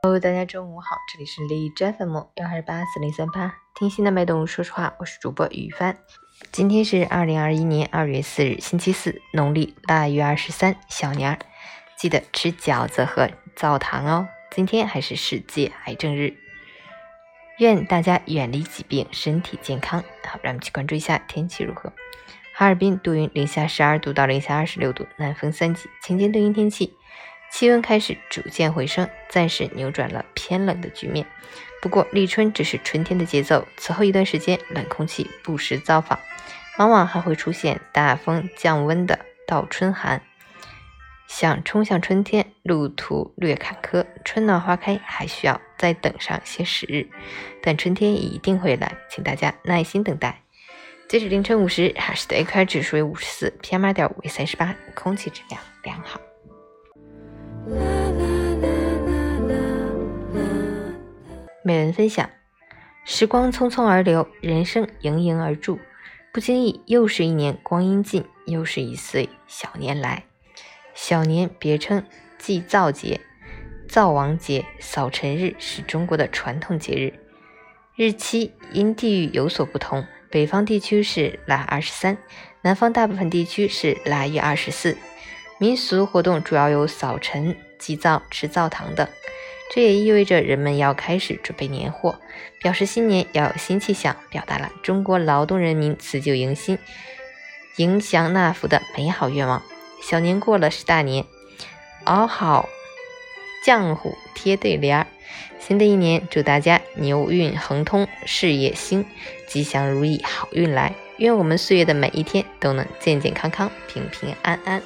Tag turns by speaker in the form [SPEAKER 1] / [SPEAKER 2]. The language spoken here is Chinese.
[SPEAKER 1] Hello，大家中午好，这里是荔枝 FM 幺二八四零三八，听心的脉动，说实话，我是主播雨帆。今天是二零二一年二月四日，星期四，农历腊月二十三，小年儿，记得吃饺子和澡堂哦。今天还是世界癌症日，愿大家远离疾病，身体健康。好，让我们去关注一下天气如何。哈尔滨多云，零下十二度到零下二十六度，南风三级，晴间多云天气。气温开始逐渐回升，暂时扭转了偏冷的局面。不过立春只是春天的节奏，此后一段时间冷空气不时造访，往往还会出现大风降温的倒春寒。想冲向春天，路途略坎坷，春暖花开还需要再等上些时日，但春天一定会来，请大家耐心等待。截止凌晨五时，哈市的 AQI 指数为五十四，PM 二点五为三十八，空气质量良好。每人分享：时光匆匆而流，人生盈盈而驻，不经意又是一年光阴尽，又是一岁小年来。小年别称祭灶节、灶王节、扫尘日，是中国的传统节日。日期因地域有所不同，北方地区是腊二十三，南方大部分地区是腊月二十四。民俗活动主要有扫尘、祭灶、吃灶糖等。这也意味着人们要开始准备年货，表示新年要有新气象，表达了中国劳动人民辞旧迎新、迎祥纳福的美好愿望。小年过了是大年，熬好浆糊贴对联儿。新的一年，祝大家牛运亨通，事业兴，吉祥如意，好运来。愿我们岁月的每一天都能健健康康、平平安安。